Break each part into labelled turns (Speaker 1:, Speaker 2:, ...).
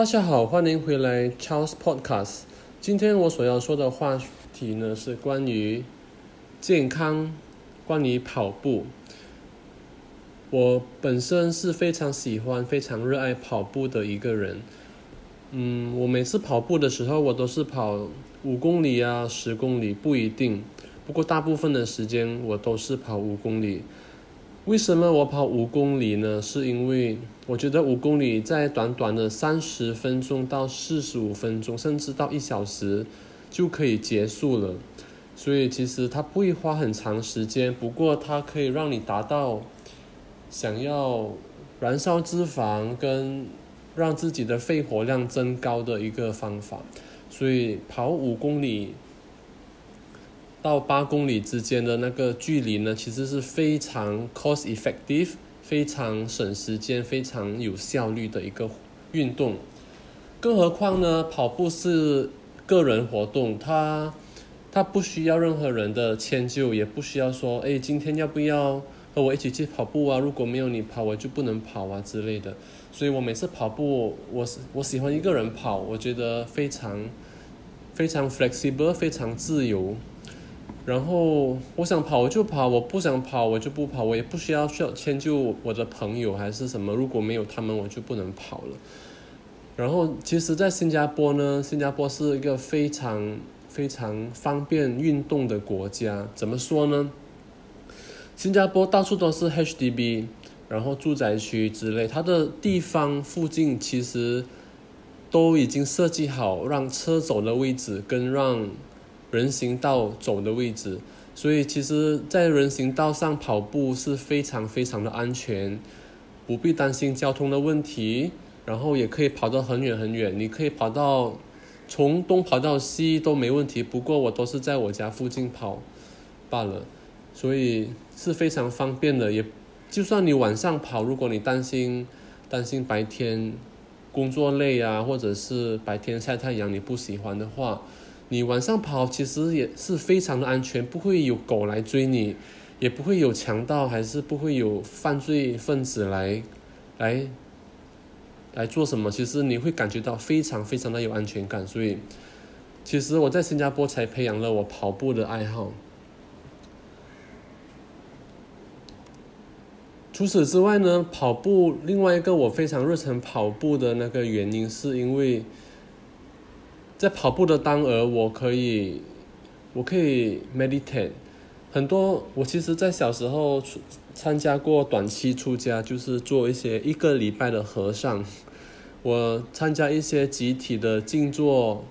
Speaker 1: 大家好，欢迎回来 Charles Podcast。今天我所要说的话题呢是关于健康，关于跑步。我本身是非常喜欢、非常热爱跑步的一个人。嗯，我每次跑步的时候，我都是跑五公里啊、十公里，不一定。不过大部分的时间我都是跑五公里。为什么我跑五公里呢？是因为我觉得五公里在短短的三十分钟到四十五分钟，甚至到一小时就可以结束了。所以其实它不会花很长时间，不过它可以让你达到想要燃烧脂肪跟让自己的肺活量增高的一个方法。所以跑五公里。到八公里之间的那个距离呢，其实是非常 cost effective、非常省时间、非常有效率的一个运动。更何况呢，跑步是个人活动，它它不需要任何人的迁就，也不需要说，哎，今天要不要和我一起去跑步啊？如果没有你跑，我就不能跑啊之类的。所以我每次跑步，我我喜欢一个人跑，我觉得非常非常 flexible，非常自由。然后我想跑我就跑，我不想跑我就不跑，我也不需要需要迁就我的朋友还是什么。如果没有他们，我就不能跑了。然后其实，在新加坡呢，新加坡是一个非常非常方便运动的国家。怎么说呢？新加坡到处都是 HDB，然后住宅区之类，它的地方附近其实都已经设计好让车走的位置跟让。人行道走的位置，所以其实，在人行道上跑步是非常非常的安全，不必担心交通的问题，然后也可以跑得很远很远，你可以跑到从东跑到西都没问题。不过我都是在我家附近跑罢了，所以是非常方便的。也就算你晚上跑，如果你担心担心白天工作累啊，或者是白天晒太阳你不喜欢的话。你晚上跑其实也是非常的安全，不会有狗来追你，也不会有强盗，还是不会有犯罪分子来，来，来做什么？其实你会感觉到非常非常的有安全感。所以，其实我在新加坡才培养了我跑步的爱好。除此之外呢，跑步另外一个我非常热忱跑步的那个原因，是因为。在跑步的当儿，我可以，我可以 meditate 很多。我其实，在小时候出参加过短期出家，就是做一些一个礼拜的和尚。我参加一些集体的静坐、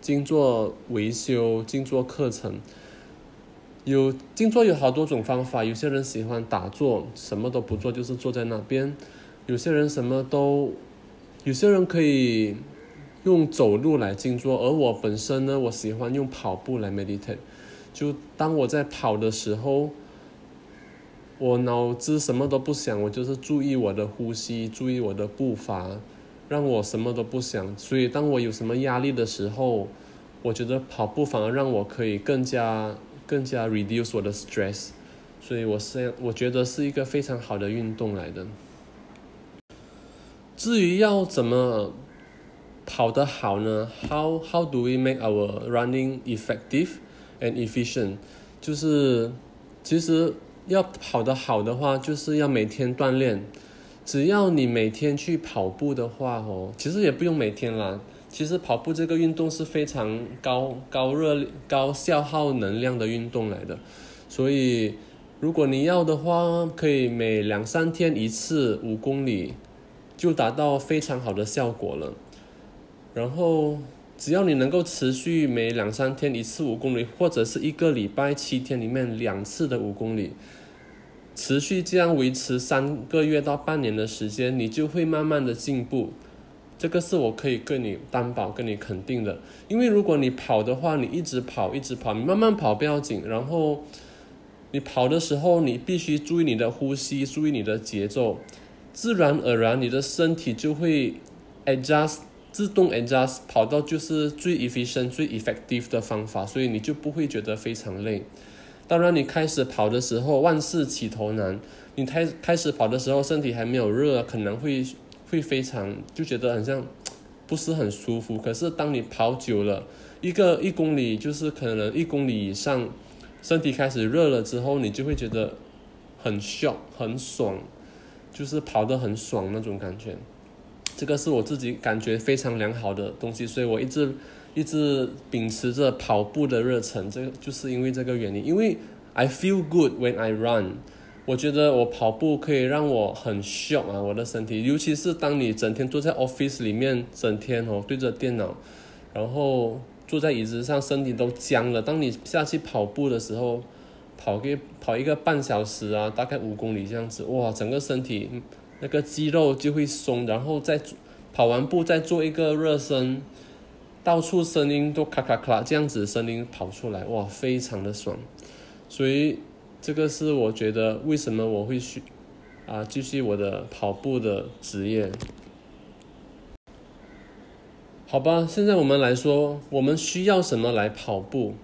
Speaker 1: 静坐维修、静坐课程。有静坐有好多种方法，有些人喜欢打坐，什么都不做，就是坐在那边。有些人什么都，有些人可以。用走路来静坐，而我本身呢，我喜欢用跑步来 meditate。就当我在跑的时候，我脑子什么都不想，我就是注意我的呼吸，注意我的步伐，让我什么都不想。所以当我有什么压力的时候，我觉得跑步反而让我可以更加更加 reduce 我的 stress。所以我是我觉得是一个非常好的运动来的。至于要怎么？跑得好呢？How how do we make our running effective and efficient？就是其实要跑得好的话，就是要每天锻炼。只要你每天去跑步的话，哦，其实也不用每天啦。其实跑步这个运动是非常高高热高消耗能量的运动来的，所以如果你要的话，可以每两三天一次五公里，就达到非常好的效果了。然后，只要你能够持续每两三天一次五公里，或者是一个礼拜七天里面两次的五公里，持续这样维持三个月到半年的时间，你就会慢慢的进步。这个是我可以跟你担保、跟你肯定的。因为如果你跑的话，你一直跑、一直跑，你慢慢跑不要紧。然后，你跑的时候，你必须注意你的呼吸，注意你的节奏，自然而然你的身体就会 adjust。自动 adjust 跑到就是最 efficient、最 effective 的方法，所以你就不会觉得非常累。当然，你开始跑的时候，万事起头难。你开开始跑的时候，身体还没有热，可能会会非常就觉得很像不是很舒服。可是当你跑久了，一个一公里就是可能一公里以上，身体开始热了之后，你就会觉得很笑很爽，就是跑得很爽那种感觉。这个是我自己感觉非常良好的东西，所以我一直一直秉持着跑步的热忱。这个就是因为这个原因，因为 I feel good when I run。我觉得我跑步可以让我很 shock 啊，我的身体，尤其是当你整天坐在 office 里面，整天哦对着电脑，然后坐在椅子上，身体都僵了。当你下去跑步的时候，跑个跑一个半小时啊，大概五公里这样子，哇，整个身体那个肌肉就会松，然后再跑完步再做一个热身，到处声音都咔咔咔这样子声音跑出来，哇，非常的爽，所以。这个是我觉得为什么我会去啊继续我的跑步的职业。好吧，现在我们来说，我们需要什么来跑步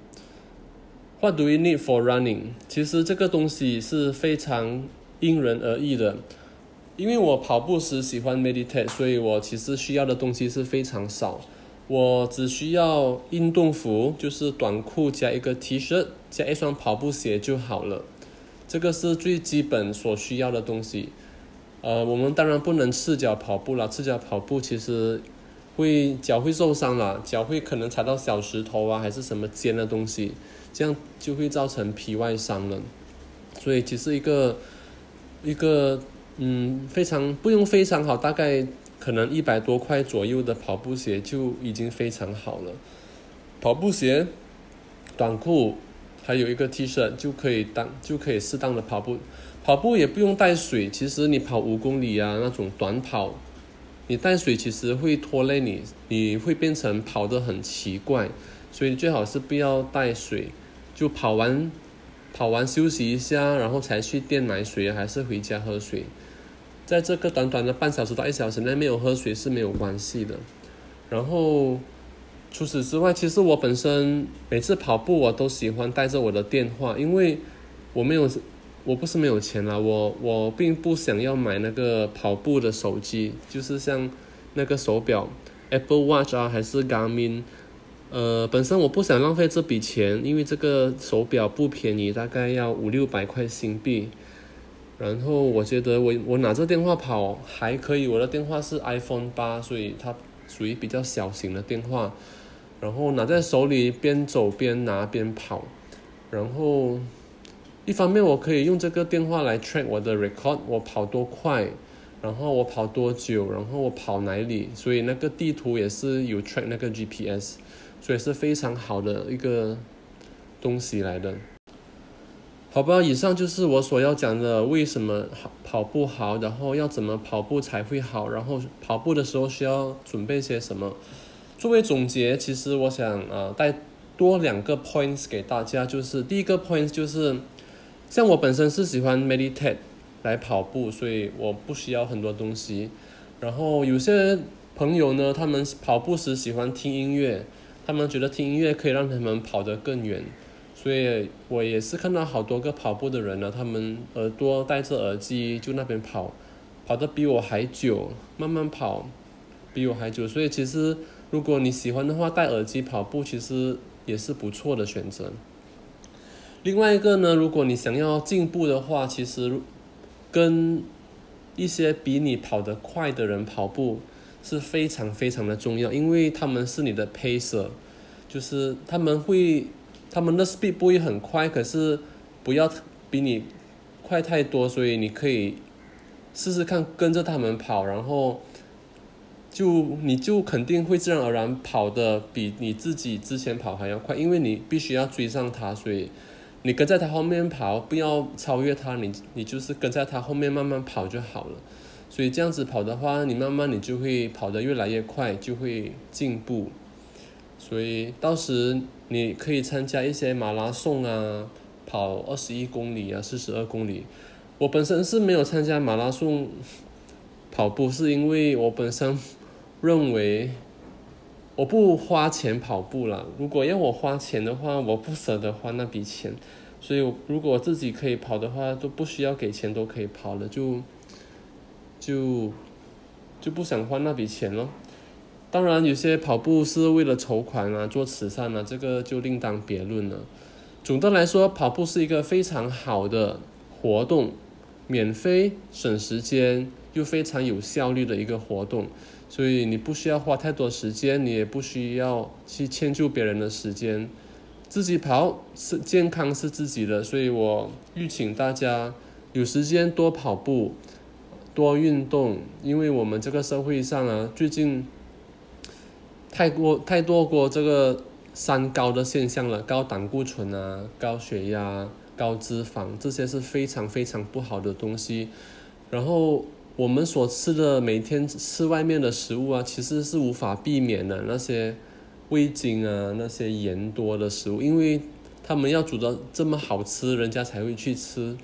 Speaker 1: ？What do we need for running？其实这个东西是非常因人而异的。因为我跑步时喜欢 meditate，所以我其实需要的东西是非常少。我只需要运动服，就是短裤加一个 T 恤加一双跑步鞋就好了。这个是最基本所需要的东西。呃，我们当然不能赤脚跑步了，赤脚跑步其实会脚会受伤了，脚会可能踩到小石头啊，还是什么尖的东西，这样就会造成皮外伤了。所以其实一个一个嗯非常不用非常好，大概。可能一百多块左右的跑步鞋就已经非常好了。跑步鞋、短裤，还有一个 T 恤就可以当就可以适当的跑步。跑步也不用带水，其实你跑五公里啊那种短跑，你带水其实会拖累你，你会变成跑得很奇怪。所以最好是不要带水，就跑完跑完休息一下，然后才去店买水，还是回家喝水。在这个短短的半小时到一小时内没有喝水是没有关系的。然后除此之外，其实我本身每次跑步我都喜欢带着我的电话，因为我没有，我不是没有钱啦，我我并不想要买那个跑步的手机，就是像那个手表 Apple Watch 啊，还是 Garmin，呃，本身我不想浪费这笔钱，因为这个手表不便宜，大概要五六百块新币。然后我觉得我我拿着电话跑还可以，我的电话是 iPhone 八，所以它属于比较小型的电话。然后拿在手里边走边拿边跑，然后一方面我可以用这个电话来 track 我的 record，我跑多快，然后我跑多久，然后我跑哪里，所以那个地图也是有 track 那个 GPS，所以是非常好的一个东西来的。好吧，以上就是我所要讲的，为什么跑跑步好，然后要怎么跑步才会好，然后跑步的时候需要准备些什么。作为总结，其实我想啊带多两个 points 给大家，就是第一个 point 就是，像我本身是喜欢 meditate 来跑步，所以我不需要很多东西。然后有些朋友呢，他们跑步时喜欢听音乐，他们觉得听音乐可以让他们跑得更远。所以我也是看到好多个跑步的人呢，他们耳朵戴着耳机就那边跑，跑得比我还久，慢慢跑，比我还久。所以其实如果你喜欢的话，戴耳机跑步其实也是不错的选择。另外一个呢，如果你想要进步的话，其实跟一些比你跑得快的人跑步是非常非常的重要，因为他们是你的 pacer，就是他们会。他们的 speed 不会很快，可是不要比你快太多，所以你可以试试看跟着他们跑，然后就你就肯定会自然而然跑的比你自己之前跑还要快，因为你必须要追上他，所以你跟在他后面跑，不要超越他，你你就是跟在他后面慢慢跑就好了。所以这样子跑的话，你慢慢你就会跑得越来越快，就会进步。所以到时你可以参加一些马拉松啊，跑二十一公里啊，四十二公里。我本身是没有参加马拉松跑步，是因为我本身认为我不花钱跑步了。如果要我花钱的话，我不舍得花那笔钱。所以如果自己可以跑的话，都不需要给钱都可以跑了，就就就不想花那笔钱咯。当然，有些跑步是为了筹款啊，做慈善啊，这个就另当别论了。总的来说，跑步是一个非常好的活动，免费、省时间又非常有效率的一个活动。所以你不需要花太多时间，你也不需要去迁就别人的时间，自己跑是健康是自己的。所以我预请大家有时间多跑步，多运动，因为我们这个社会上啊，最近。太过太多过这个三高的现象了，高胆固醇啊，高血压，高脂肪，这些是非常非常不好的东西。然后我们所吃的每天吃外面的食物啊，其实是无法避免的那些味精啊，那些盐多的食物，因为他们要煮的这么好吃，人家才会去吃。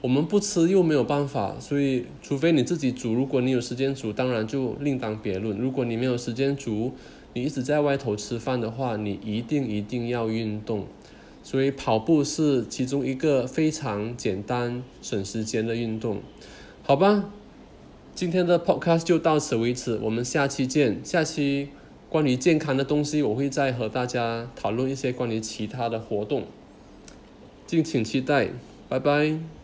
Speaker 1: 我们不吃又没有办法，所以除非你自己煮，如果你有时间煮，当然就另当别论。如果你没有时间煮，你一直在外头吃饭的话，你一定一定要运动，所以跑步是其中一个非常简单省时间的运动，好吧？今天的 podcast 就到此为止，我们下期见。下期关于健康的东西，我会再和大家讨论一些关于其他的活动，敬请期待，拜拜。